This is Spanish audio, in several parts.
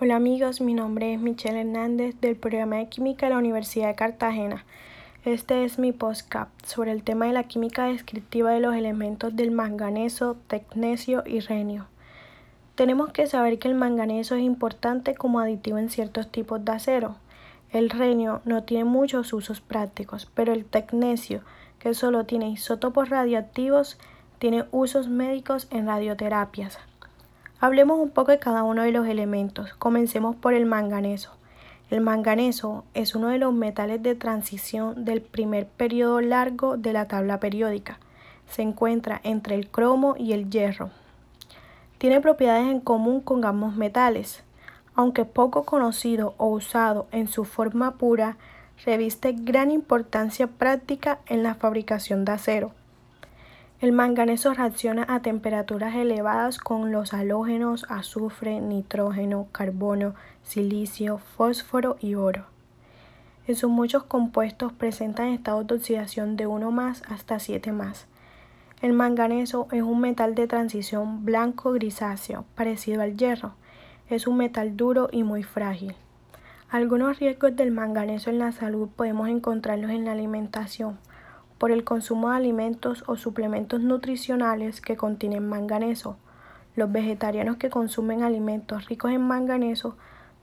Hola amigos, mi nombre es Michelle Hernández del programa de química de la Universidad de Cartagena. Este es mi postcap sobre el tema de la química descriptiva de los elementos del manganeso, tecnesio y renio. Tenemos que saber que el manganeso es importante como aditivo en ciertos tipos de acero. El renio no tiene muchos usos prácticos, pero el tecnesio, que solo tiene isótopos radioactivos, tiene usos médicos en radioterapias. Hablemos un poco de cada uno de los elementos. Comencemos por el manganeso. El manganeso es uno de los metales de transición del primer periodo largo de la tabla periódica. Se encuentra entre el cromo y el hierro. Tiene propiedades en común con ambos metales. Aunque poco conocido o usado en su forma pura, reviste gran importancia práctica en la fabricación de acero. El manganeso reacciona a temperaturas elevadas con los halógenos azufre, nitrógeno, carbono, silicio, fósforo y oro. En sus muchos compuestos presentan estados de oxidación de 1 más hasta 7 más. El manganeso es un metal de transición blanco-grisáceo, parecido al hierro. Es un metal duro y muy frágil. Algunos riesgos del manganeso en la salud podemos encontrarlos en la alimentación por el consumo de alimentos o suplementos nutricionales que contienen manganeso. Los vegetarianos que consumen alimentos ricos en manganeso,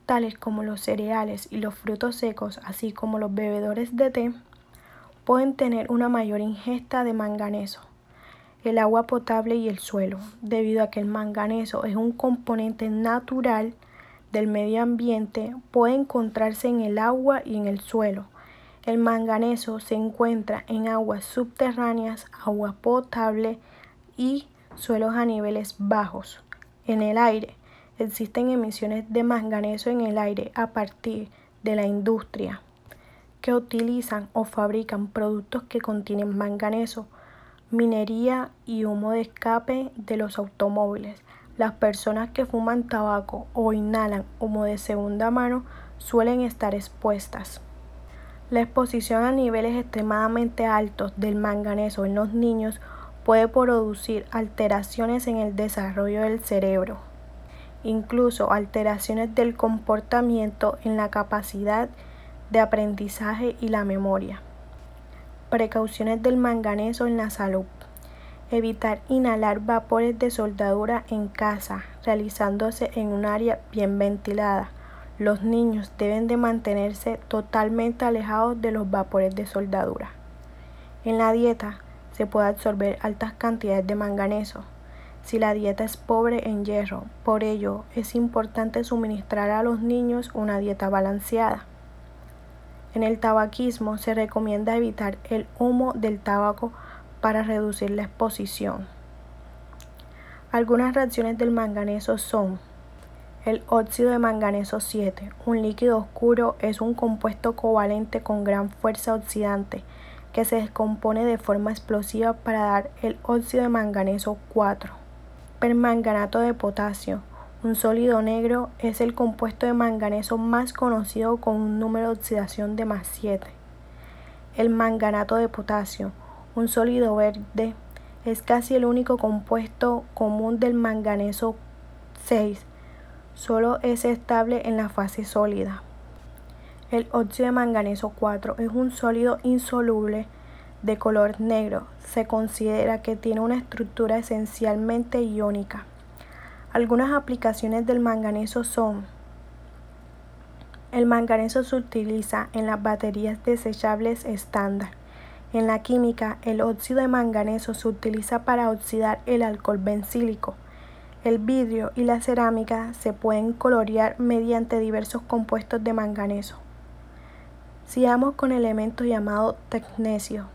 tales como los cereales y los frutos secos, así como los bebedores de té, pueden tener una mayor ingesta de manganeso. El agua potable y el suelo, debido a que el manganeso es un componente natural del medio ambiente, puede encontrarse en el agua y en el suelo el manganeso se encuentra en aguas subterráneas, agua potable y suelos a niveles bajos. En el aire existen emisiones de manganeso en el aire a partir de la industria que utilizan o fabrican productos que contienen manganeso, minería y humo de escape de los automóviles. Las personas que fuman tabaco o inhalan humo de segunda mano suelen estar expuestas. La exposición a niveles extremadamente altos del manganeso en los niños puede producir alteraciones en el desarrollo del cerebro, incluso alteraciones del comportamiento en la capacidad de aprendizaje y la memoria. Precauciones del manganeso en la salud. Evitar inhalar vapores de soldadura en casa, realizándose en un área bien ventilada los niños deben de mantenerse totalmente alejados de los vapores de soldadura. En la dieta se puede absorber altas cantidades de manganeso. Si la dieta es pobre en hierro, por ello es importante suministrar a los niños una dieta balanceada. En el tabaquismo se recomienda evitar el humo del tabaco para reducir la exposición. Algunas reacciones del manganeso son el óxido de manganeso 7, un líquido oscuro, es un compuesto covalente con gran fuerza oxidante que se descompone de forma explosiva para dar el óxido de manganeso 4. Permanganato de potasio, un sólido negro, es el compuesto de manganeso más conocido con un número de oxidación de más 7. El manganato de potasio, un sólido verde, es casi el único compuesto común del manganeso 6 solo es estable en la fase sólida. El óxido de manganeso 4 es un sólido insoluble de color negro. Se considera que tiene una estructura esencialmente iónica. Algunas aplicaciones del manganeso son el manganeso se utiliza en las baterías desechables estándar. En la química, el óxido de manganeso se utiliza para oxidar el alcohol bencílico. El vidrio y la cerámica se pueden colorear mediante diversos compuestos de manganeso. Sigamos con el elemento llamado tecnesio.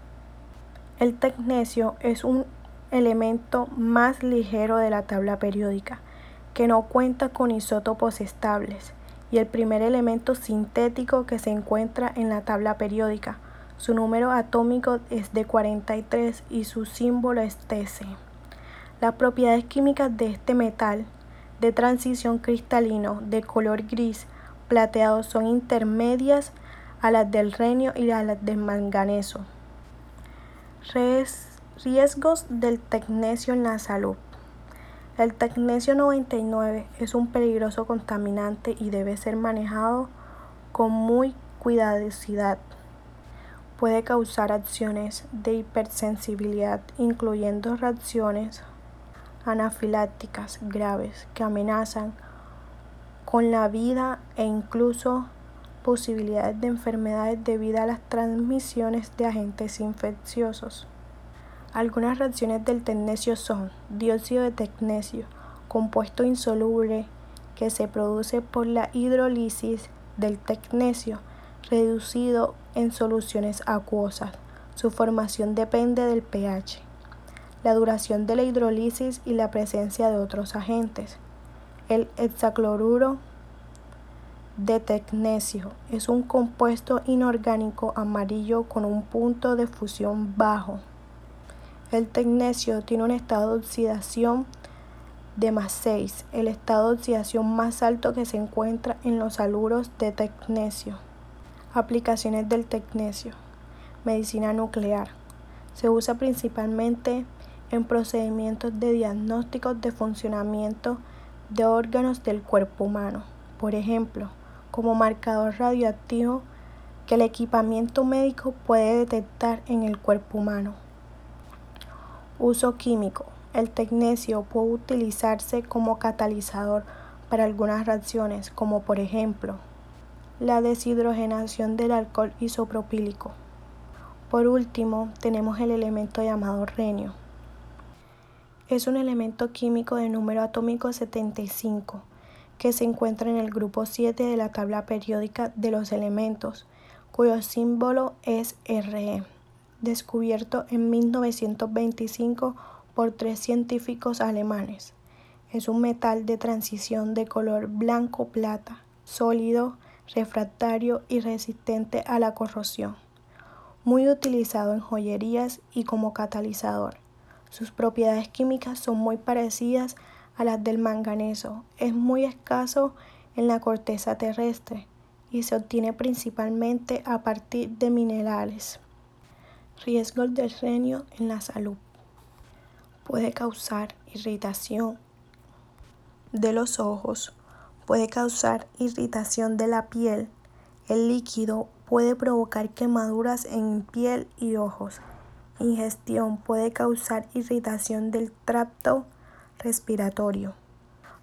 El tecnesio es un elemento más ligero de la tabla periódica, que no cuenta con isótopos estables, y el primer elemento sintético que se encuentra en la tabla periódica. Su número atómico es de 43 y su símbolo es Tc. Las propiedades químicas de este metal de transición cristalino de color gris plateado son intermedias a las del renio y a las del manganeso. Riesgos del tecnesio en la salud. El tecnesio 99 es un peligroso contaminante y debe ser manejado con muy cuidadosidad. Puede causar acciones de hipersensibilidad, incluyendo reacciones anafilácticas graves que amenazan con la vida e incluso posibilidades de enfermedades debido a las transmisiones de agentes infecciosos. Algunas reacciones del tecnesio son dióxido de tecnesio, compuesto insoluble que se produce por la hidrólisis del tecnesio, reducido en soluciones acuosas. Su formación depende del pH, la duración de la hidrólisis y la presencia de otros agentes. El hexacloruro de tecnesio es un compuesto inorgánico amarillo con un punto de fusión bajo. El tecnesio tiene un estado de oxidación de más 6, el estado de oxidación más alto que se encuentra en los haluros de tecnesio. Aplicaciones del tecnesio. Medicina nuclear. Se usa principalmente en procedimientos de diagnósticos de funcionamiento de órganos del cuerpo humano. Por ejemplo, como marcador radioactivo que el equipamiento médico puede detectar en el cuerpo humano. Uso químico. El tecnesio puede utilizarse como catalizador para algunas reacciones, como por ejemplo la deshidrogenación del alcohol isopropílico. Por último, tenemos el elemento llamado renio. Es un elemento químico de número atómico 75 que se encuentra en el grupo 7 de la tabla periódica de los elementos, cuyo símbolo es Re descubierto en 1925 por tres científicos alemanes. Es un metal de transición de color blanco-plata, sólido, refractario y resistente a la corrosión. Muy utilizado en joyerías y como catalizador. Sus propiedades químicas son muy parecidas a las del manganeso. Es muy escaso en la corteza terrestre y se obtiene principalmente a partir de minerales. Riesgos del renio en la salud. Puede causar irritación de los ojos, puede causar irritación de la piel. El líquido puede provocar quemaduras en piel y ojos. Ingestión puede causar irritación del tracto respiratorio.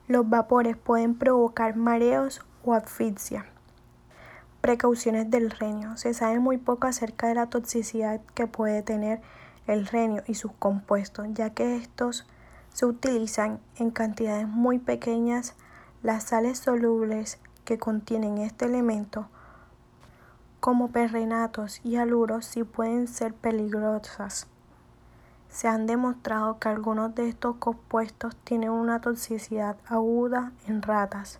Los vapores pueden provocar mareos o asfixia. Precauciones del renio. Se sabe muy poco acerca de la toxicidad que puede tener el renio y sus compuestos, ya que estos se utilizan en cantidades muy pequeñas. Las sales solubles que contienen este elemento, como perrenatos y aluros, sí pueden ser peligrosas. Se han demostrado que algunos de estos compuestos tienen una toxicidad aguda en ratas.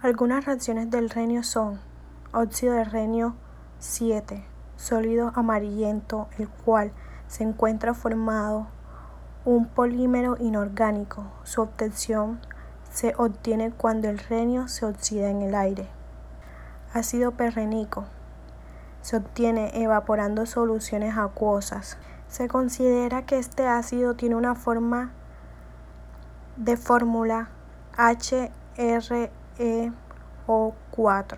Algunas reacciones del renio son óxido de renio 7, sólido amarillento, el cual se encuentra formado un polímero inorgánico. Su obtención se obtiene cuando el renio se oxida en el aire. Ácido perrénico se obtiene evaporando soluciones acuosas. Se considera que este ácido tiene una forma de fórmula HRE o4.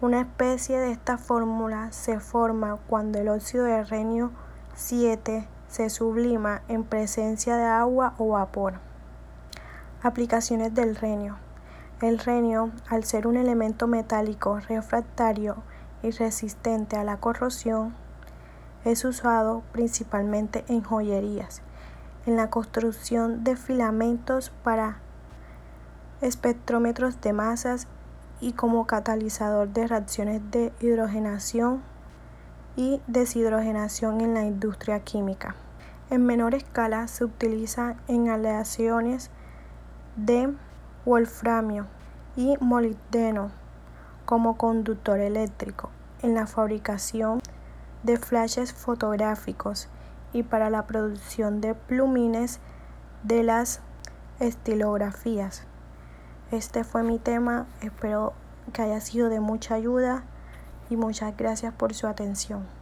Una especie de esta fórmula se forma cuando el óxido de renio 7 se sublima en presencia de agua o vapor. Aplicaciones del renio. El renio, al ser un elemento metálico refractario y resistente a la corrosión, es usado principalmente en joyerías, en la construcción de filamentos para espectrómetros de masas y como catalizador de reacciones de hidrogenación y deshidrogenación en la industria química. En menor escala se utiliza en aleaciones de wolframio y molibdeno como conductor eléctrico en la fabricación de flashes fotográficos y para la producción de plumines de las estilografías. Este fue mi tema, espero que haya sido de mucha ayuda y muchas gracias por su atención.